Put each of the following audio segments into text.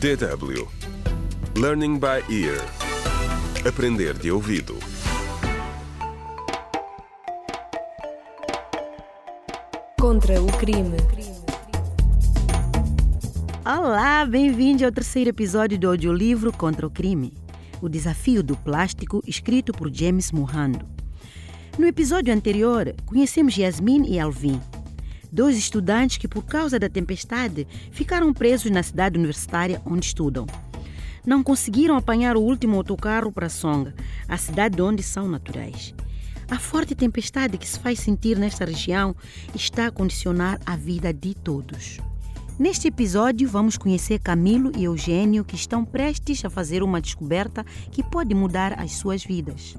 DW Learning by Ear Aprender de ouvido Contra o crime. Olá, bem-vindo ao terceiro episódio do audiolivro Contra o Crime, o desafio do plástico, escrito por James Murrando. No episódio anterior, conhecemos Yasmin e Alvin, dois estudantes que, por causa da tempestade, ficaram presos na cidade universitária onde estudam. Não conseguiram apanhar o último autocarro para Songa, a cidade de onde são naturais. A forte tempestade que se faz sentir nesta região está a condicionar a vida de todos. Neste episódio, vamos conhecer Camilo e Eugênio que estão prestes a fazer uma descoberta que pode mudar as suas vidas.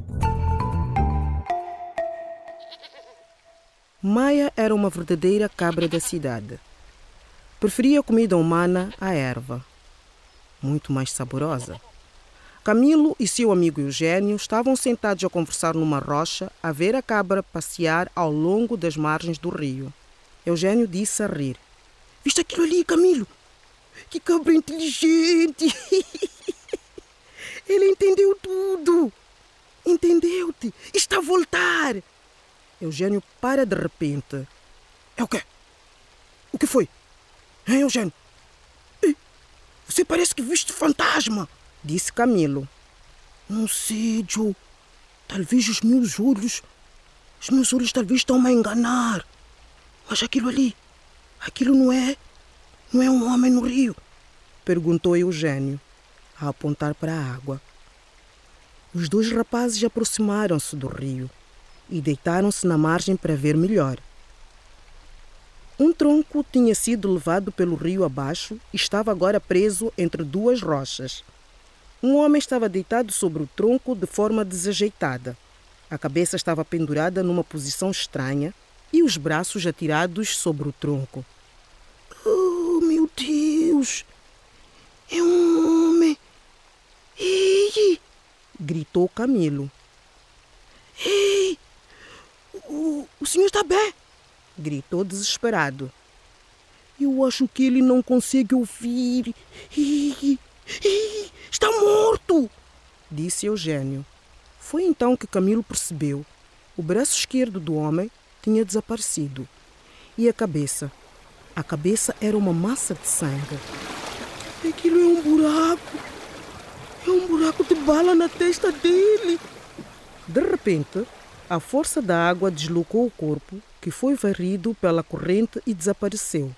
Maia era uma verdadeira cabra da cidade. Preferia comida humana à erva, muito mais saborosa. Camilo e seu amigo Eugênio estavam sentados a conversar numa rocha a ver a cabra passear ao longo das margens do rio. Eugênio disse a rir: Viste aquilo ali, Camilo? Que cabra inteligente! Ele entendeu tudo! Entendeu-te! Está a voltar! Eugênio para de repente. É o quê? O que foi? Hein, Eugênio? Você parece que viste fantasma! Disse Camilo. Não sei, Joe. Talvez os meus olhos. Os meus olhos talvez estão-me a enganar. Mas aquilo ali. Aquilo não é. Não é um homem no rio? Perguntou Eugênio, a apontar para a água. Os dois rapazes aproximaram-se do rio e deitaram-se na margem para ver melhor. Um tronco tinha sido levado pelo rio abaixo e estava agora preso entre duas rochas. Um homem estava deitado sobre o tronco de forma desajeitada. A cabeça estava pendurada numa posição estranha e os braços atirados sobre o tronco. Oh, meu Deus! É um homem! Ei! gritou Camilo. Ei! O, o senhor está bem? gritou desesperado. Eu acho que ele não consegue ouvir. Ei, ei, está morto! disse Eugênio. Foi então que Camilo percebeu. O braço esquerdo do homem tinha desaparecido. E a cabeça? A cabeça era uma massa de sangue. Aquilo é um buraco. É um buraco de bala na testa dele. De repente, a força da água deslocou o corpo, que foi varrido pela corrente e desapareceu.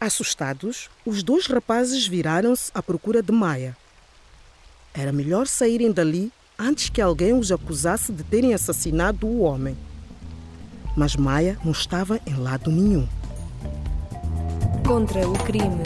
Assustados, os dois rapazes viraram-se à procura de Maia. Era melhor saírem dali antes que alguém os acusasse de terem assassinado o homem. Mas Maia não estava em lado nenhum. Contra o crime.